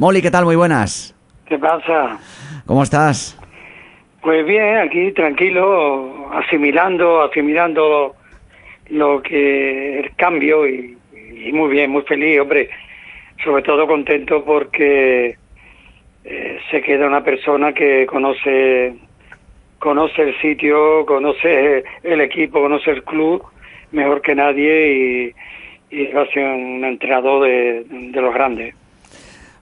Molly, ¿qué tal? Muy buenas. ¿Qué pasa? ¿Cómo estás? Pues bien, aquí tranquilo, asimilando, asimilando lo que el cambio y, y muy bien, muy feliz, hombre. Sobre todo contento porque eh, se queda una persona que conoce conoce el sitio, conoce el equipo, conoce el club mejor que nadie y, y va a ser un entrenador de, de los grandes.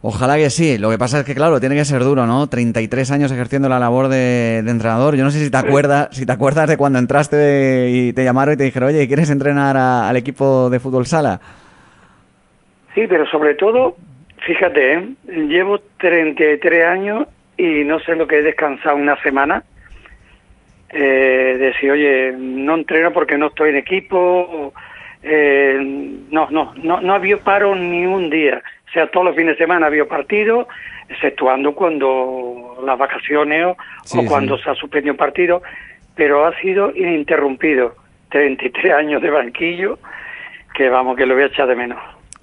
Ojalá que sí. Lo que pasa es que, claro, tiene que ser duro, ¿no? 33 años ejerciendo la labor de, de entrenador. Yo no sé si te acuerdas, si te acuerdas de cuando entraste de- y te llamaron y te dijeron, oye, ¿quieres entrenar a- al equipo de fútbol sala? Sí, pero sobre todo, fíjate, ¿eh? llevo 33 años y no sé lo que he descansado una semana. Eh, decir, oye, no entreno porque no estoy en equipo. Eh, no, no, no, no había paro ni un día. O sea, todos los fines de semana había partido, exceptuando cuando las vacaciones o, Sí, o cuando sí. se ha suspendido un partido, pero ha sido ininterrumpido. 33 años de banquillo, que vamos, que lo voy a echar de menos.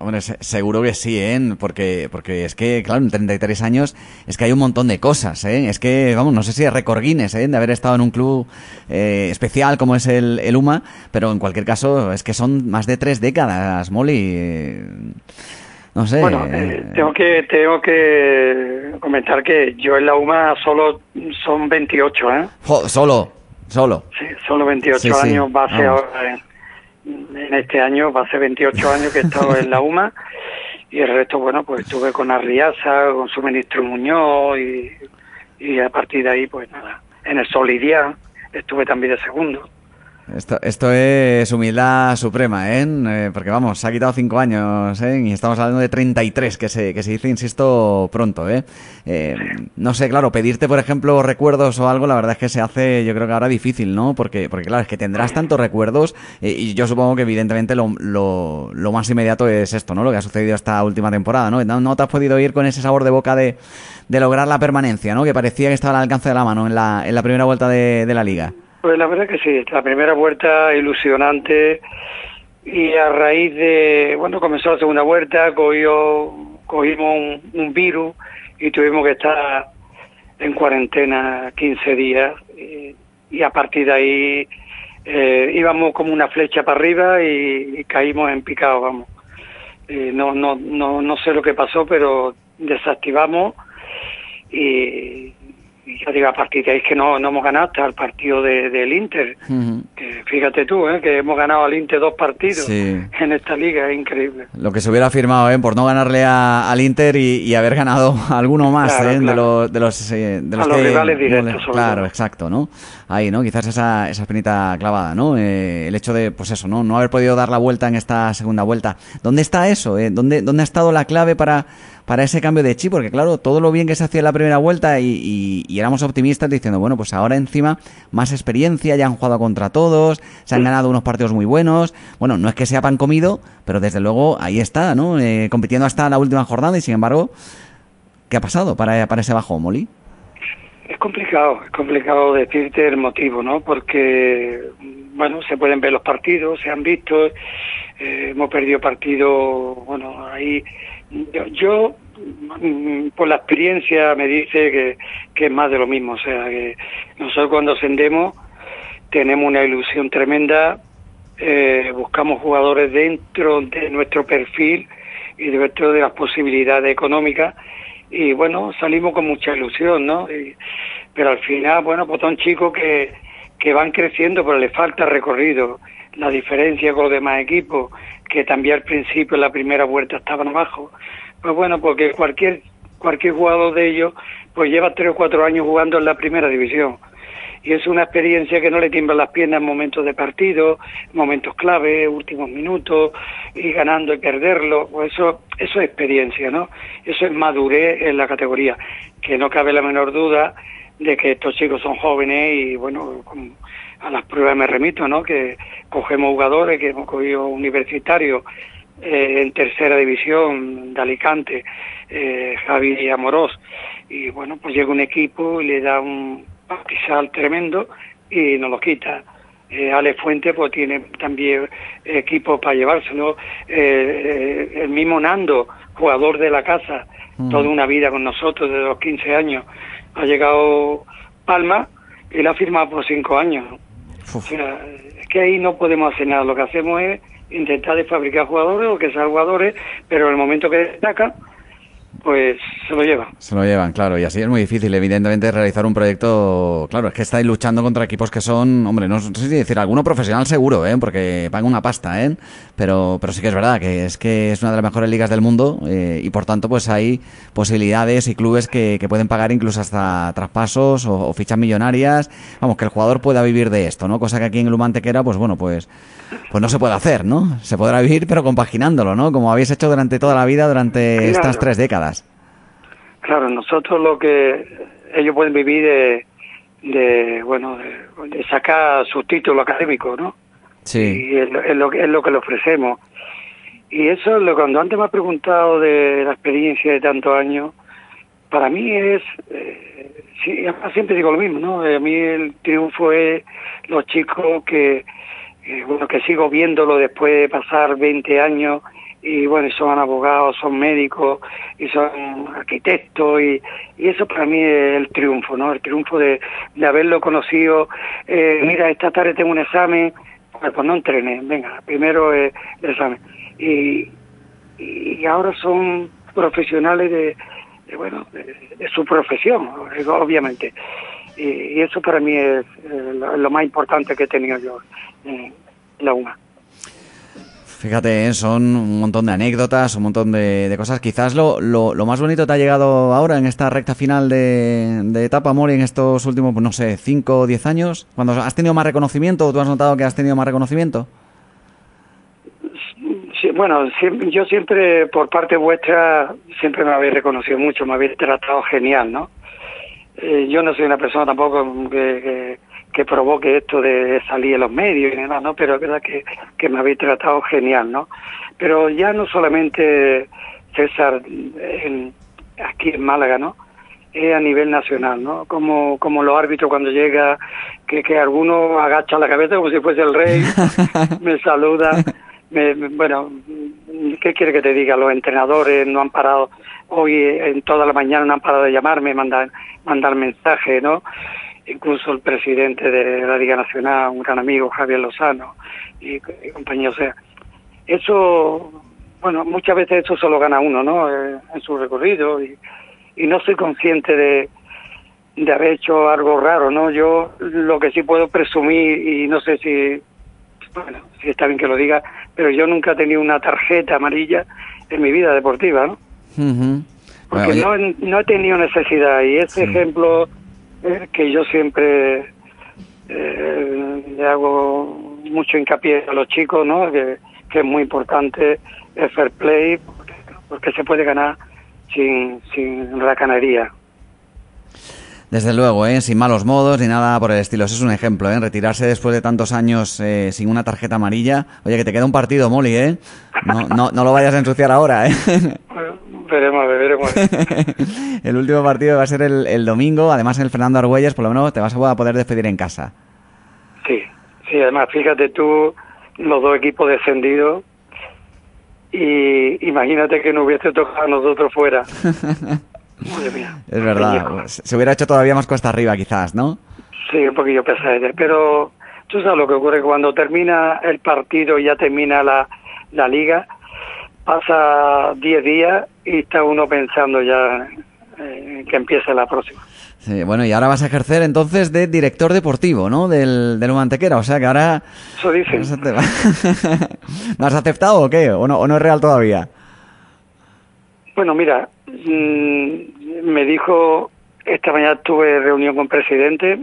Hombre, se- seguro que sí, ¿eh? Porque, porque es que, claro, en 33 años es que hay un montón de cosas, ¿eh? Es que, vamos, no sé si es récord Guinness, ¿eh? De haber estado en un club eh, especial como es el, el UMA, pero en cualquier caso es que son más de tres décadas, Molly. eh, No sé. Bueno, eh, tengo que tengo que comentar que yo en la UMA solo son 28, ¿eh? jo, solo, solo. Sí, solo 28 Sí, sí, años vamos. ahora en, este año, va a ser 28 años que he estado en la UMA y el resto, bueno, pues estuve con Arriaza, con su ministro Muñoz y, a partir de ahí, pues nada, en el Solidia estuve también de segundo. Esto, esto es humildad suprema, ¿eh? Eh, Porque vamos, se ha quitado cinco años, ¿eh? Y estamos hablando de 33, que se, que se dice, insisto, pronto, ¿eh? Eh, No sé, claro, pedirte, por ejemplo, recuerdos o algo, la verdad es que se hace, yo creo que ahora difícil, ¿no? Porque, porque claro, es que tendrás tantos recuerdos eh, y yo supongo que evidentemente lo, lo, lo más inmediato es esto, ¿no? Lo que ha sucedido esta última temporada, ¿no? No, no te has podido ir con ese sabor de boca de, de lograr la permanencia, ¿no? Que parecía que estaba al alcance de la mano en la, en la primera vuelta de, de la liga. Pues la verdad que sí, la primera vuelta ilusionante y a raíz de, bueno, comenzó la segunda vuelta, cogió, cogimos un, virus y tuvimos que estar en cuarentena 15 días y, a partir de ahí eh, íbamos como una flecha para arriba y, y caímos en picado, vamos. Eh, no, no, no, no sé lo que pasó, pero desactivamos y, y ya digo, a partir de ahí es que no, no hemos ganado hasta el partido de- del Inter. Fíjate tú, ¿eh? que hemos ganado al Inter dos partidos Sí. en esta liga, es increíble. Lo que se hubiera firmado, ¿eh? Por no ganarle a- al Inter y, y haber ganado alguno más, Claro, ¿eh? De los, de los, eh, de A los los que- rivales directos, sobre Claro, todo. exacto, ¿no? Ahí, ¿no? Quizás esa, esa espinita clavada, ¿no? Eh, el hecho de, pues eso, ¿no? No haber podido dar la vuelta en esta segunda vuelta. ¿Dónde está eso? eh? ¿Dónde, ¿Dónde ha estado la clave para, para ese cambio de chip? Porque, claro, todo lo bien que se hacía en la primera vuelta y, y- y éramos optimistas diciendo, bueno, pues ahora encima más experiencia, ya han jugado contra todos, se han ganado unos partidos muy buenos. Bueno, no es que sea pan comido, pero desde luego ahí está, ¿no? Eh, compitiendo hasta la última jornada y sin embargo, ¿qué ha pasado para, para ese bajo, Molly? Es complicado, es complicado decirte el motivo, ¿no? Porque, bueno, se pueden ver los partidos, se han visto, eh, hemos perdido partidos, bueno, ahí yo, yo, mm, por la experiencia me dice que, es más de lo mismo, o sea, que nosotros cuando ascendemos tenemos una ilusión tremenda, eh, buscamos jugadores dentro de nuestro perfil y dentro de las posibilidades económicas y bueno, salimos con mucha ilusión, ¿no? Pero al final, bueno, pues son chicos que, que van creciendo, pero les falta recorrido. La diferencia con los demás equipos, que también al principio en la primera vuelta estaban abajo, pues bueno, porque cualquier cualquier jugador de ellos pues lleva tres o cuatro años jugando en la primera división. Y es una experiencia que no le tiemblan las piernas en momentos de partido, momentos clave, últimos minutos, y ganando y perderlo, pues eso, eso es experiencia, ¿no? Eso es madurez en la categoría, que no cabe la menor duda de que estos chicos son jóvenes y bueno, con- a las pruebas me remito, ¿no? Que cogemos jugadores que hemos cogido universitarios eh, en tercera división de Alicante, eh, Javi Amorós, y bueno, pues llega un equipo y le da un pastizal tremendo y nos lo quita. Eh, Ale Fuente pues tiene también equipo para llevárselo. Eh, el mismo Nando, jugador de la casa, mm. toda una vida con nosotros desde los 15 años, ha llegado Palma y la ha firmado por cinco años. es que ahí no podemos hacer nada. Lo que hacemos es intentar de fabricar jugadores o que sean jugadores, pero en el momento que destacan, pues se lo llevan. Se lo llevan, claro, y así es muy difícil, evidentemente, realizar un proyecto. Claro, es que estáis luchando contra equipos que son, hombre, no sé si decir alguno profesional seguro, ¿eh? porque pagan una pasta, ¿eh? Pero, pero sí que es verdad que es que es una de las mejores ligas del mundo eh, y por tanto, pues hay posibilidades y clubes que, que pueden pagar incluso hasta traspasos o, fichas millonarias. Vamos, que el jugador pueda vivir de esto, ¿no? Cosa que aquí en el Humantequera, pues bueno, pues, pues no se puede hacer, ¿no? Se podrá vivir, pero compaginándolo, ¿no? Como habéis hecho durante toda la vida, durante estas tres décadas. Claro, nosotros lo que ellos pueden vivir de, bueno, de, sacar su título académico, ¿no? Sí. Y es, lo, es lo que le ofrecemos. Y eso, lo cuando antes me ha preguntado de la experiencia de tantos años, para mí es, eh, siempre digo lo mismo, ¿no? A mí el triunfo es los chicos que, eh, bueno, que sigo viéndolo después de pasar 20 años y bueno, son abogados, son médicos y son arquitectos y, y, eso para mí es el triunfo, ¿no? El triunfo de, de haberlo conocido. Eh, mira, esta tarde tengo un examen, pues, no entrené, venga, primero el examen. Y, y ahora son profesionales de, bueno, de, su profesión, obviamente. Y, eso para mí es eh, lo, más importante que he tenido yo en la UMA. Fíjate, ¿eh? son un montón de anécdotas, un montón de, cosas. Quizás lo, lo, más bonito te ha llegado ahora en esta recta final de, etapa, Mori, en estos últimos, pues no sé, 5 o 10 años. Cuando has tenido más reconocimiento, o ¿tú has notado que has tenido más reconocimiento? Sí, bueno, yo siempre, por parte vuestra, siempre me habéis reconocido mucho, me habéis tratado genial, ¿no? Eh, yo no soy una persona tampoco que que provoque esto de salir en los medios y nada, ¿no? Pero es verdad que, que me habéis tratado genial, ¿no? Pero ya no solamente César en, aquí en Málaga, ¿no? Es a nivel nacional, ¿no? Como, como los árbitros cuando llega, que, que alguno agacha la cabeza como si fuese el rey, me saluda. Me, bueno, ¿qué quiere que te diga? Los entrenadores no han parado, hoy en toda la mañana no han parado de llamarme, mandar, mandar mensajes, ¿no? Incluso el presidente de la Liga Nacional, un gran amigo, Javier Lozano, y, compañía. O sea, eso, bueno, muchas veces eso solo gana uno, ¿no? Eh, en su recorrido, y, y no soy consciente de, de haber hecho algo raro, ¿no? Yo lo que sí puedo presumir, y no sé si, bueno, si está bien que lo diga, pero yo nunca he tenido una tarjeta amarilla en mi vida deportiva, ¿no? Porque no, no he tenido necesidad, y ese ejemplo que yo siempre eh, le hago mucho hincapié a los chicos, ¿no? Que, es muy importante el fair play, porque, se puede ganar sin, sin racanería. Desde luego, ¿eh? sin malos modos ni nada por el estilo. Eso es un ejemplo, ¿eh? retirarse después de tantos años eh, sin una tarjeta amarilla. Oye, que te queda un partido, Molly, ¿eh? No, no, no lo vayas a ensuciar ahora, ¿eh? veremos, veremos. el último partido va a ser el, domingo, además en el Fernando Argüelles, por lo menos te vas a poder despedir en casa. Sí, sí, además fíjate tú, los dos equipos descendidos, y imagínate que no hubiese tocado a nosotros fuera. Es verdad, se hubiera hecho todavía más cuesta arriba quizás, ¿no? Sí, un poquillo pesado, pero tú sabes lo que ocurre cuando termina el partido y ya termina la, la liga, pasa 10 días y está uno pensando ya eh, que empiece la próxima. Sí, bueno, y ahora vas a ejercer entonces de director deportivo, ¿no? Del, del Mantequera, o sea que ahora... Eso dicen. ¿No has aceptado o qué? ¿O no, o no es real todavía? Bueno, mira, mm, me dijo, esta mañana tuve reunión con el presidente,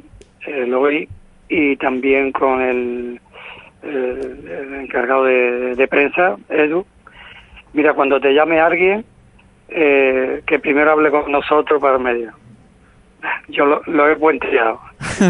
el hoy, y también con el, encargado de, de, prensa, Edu. Mira, cuando te llame alguien, eh, que primero hable con nosotros para el medio. Yo lo, he puenteado.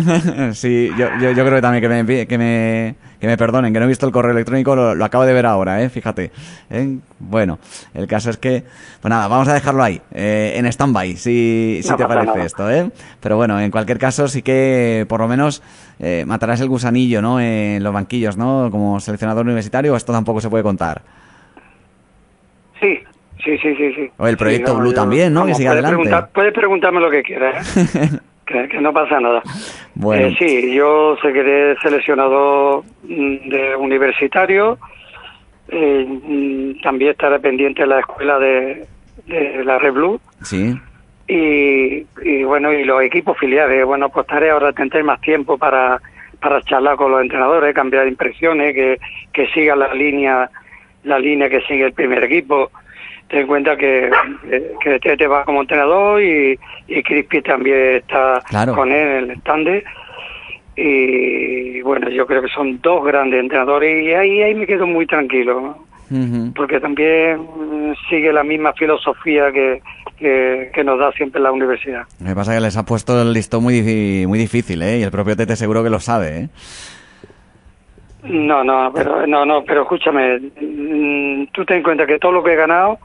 sí, yo, yo, creo que también que me, que me, que me perdonen, que no he visto el correo electrónico, lo, acabo de ver ahora, ¿eh? fíjate. ¿eh? Bueno, el caso es que, pues nada, vamos a dejarlo ahí, eh, en stand-by, si, si te parece esto. ¿eh? Pero bueno, en cualquier caso sí que por lo menos eh, matarás el gusanillo ¿no? en los banquillos, ¿no? Como seleccionador universitario, esto tampoco se puede contar. Sí, Sí, sí, sí, sí. O el proyecto Blue también, ¿no? que siga adelante. puedes preguntarme lo que quieras, ¿eh? que, no pasa nada. Bueno. Eh, sí, yo se quedé seleccionado mm, de universitario. Eh, mm, también estaré pendiente de la escuela de, la Red Blue. Sí. Y, y, bueno, y los equipos filiales. Bueno, pues estaré ahora, tendré más tiempo para, para charlar con los entrenadores, cambiar impresiones, que, que siga la línea la línea que sigue el primer equipo ten en cuenta que, que Tete va como entrenador y, y Crispy también está con él en el stand y bueno yo creo que son dos grandes entrenadores y ahí ahí me quedo muy tranquilo porque también sigue la misma filosofía que, que, nos da siempre la universidad. Me pasa que les ha puesto el listón muy, muy difícil, ¿eh? Y el propio Tete seguro que lo sabe, ¿eh? No, no, pero no, no, pero escúchame, mm, tú ten en cuenta que todo lo que he ganado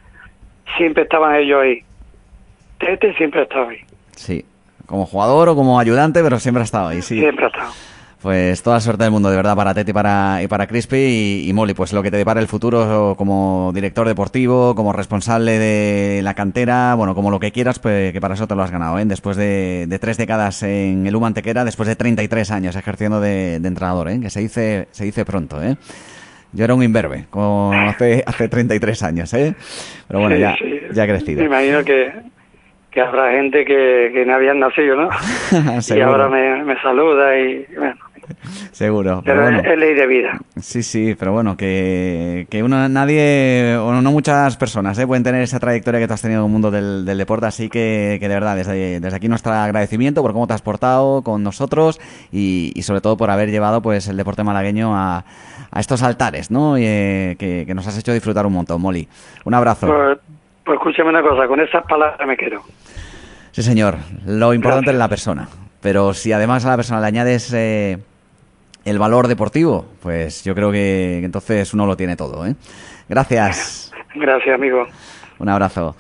siempre estaban ellos ahí. Tete siempre ha estado ahí. Sí, como jugador o como ayudante, pero siempre ha estado ahí, sí. Siempre ha estado. Pues toda suerte del mundo, de verdad, para Tete y para, y para Crispy y, Molly, pues lo que te depara el futuro como director deportivo, como responsable de la cantera, bueno, como lo que quieras, pues que para eso te lo has ganado, ¿eh? Después de, tres décadas en el Humantequera, después de 33 años ejerciendo de, de entrenador, ¿eh? Que se dice, se dice pronto, ¿eh? Yo era un imberbe, como hace, hace 33 años, ¿eh? Pero bueno, ya, ya he crecido. Me imagino que, que habrá gente que, que no habían nacido, ¿no? y ahora me, me saluda y bueno. Seguro. Pero, bueno, es ley de vida. Sí, sí, pero bueno, que, que uno, nadie, o no muchas personas, ¿eh? pueden tener esa trayectoria que tú has tenido en el mundo del, del deporte, así que, que de verdad, desde, desde, aquí nuestro agradecimiento por cómo te has portado con nosotros y, y sobre todo por haber llevado pues el deporte malagueño a a estos altares, ¿no? Y, eh, que, nos has hecho disfrutar un montón, Molly. Un abrazo. Pues, pues, escúchame una cosa, con esas palabras me quedo. Sí, señor. Lo importante es la persona. Pero si además a la persona le añades eh, el valor deportivo, pues yo creo que, entonces uno lo tiene todo, ¿eh? Gracias. Gracias, amigo. Un abrazo.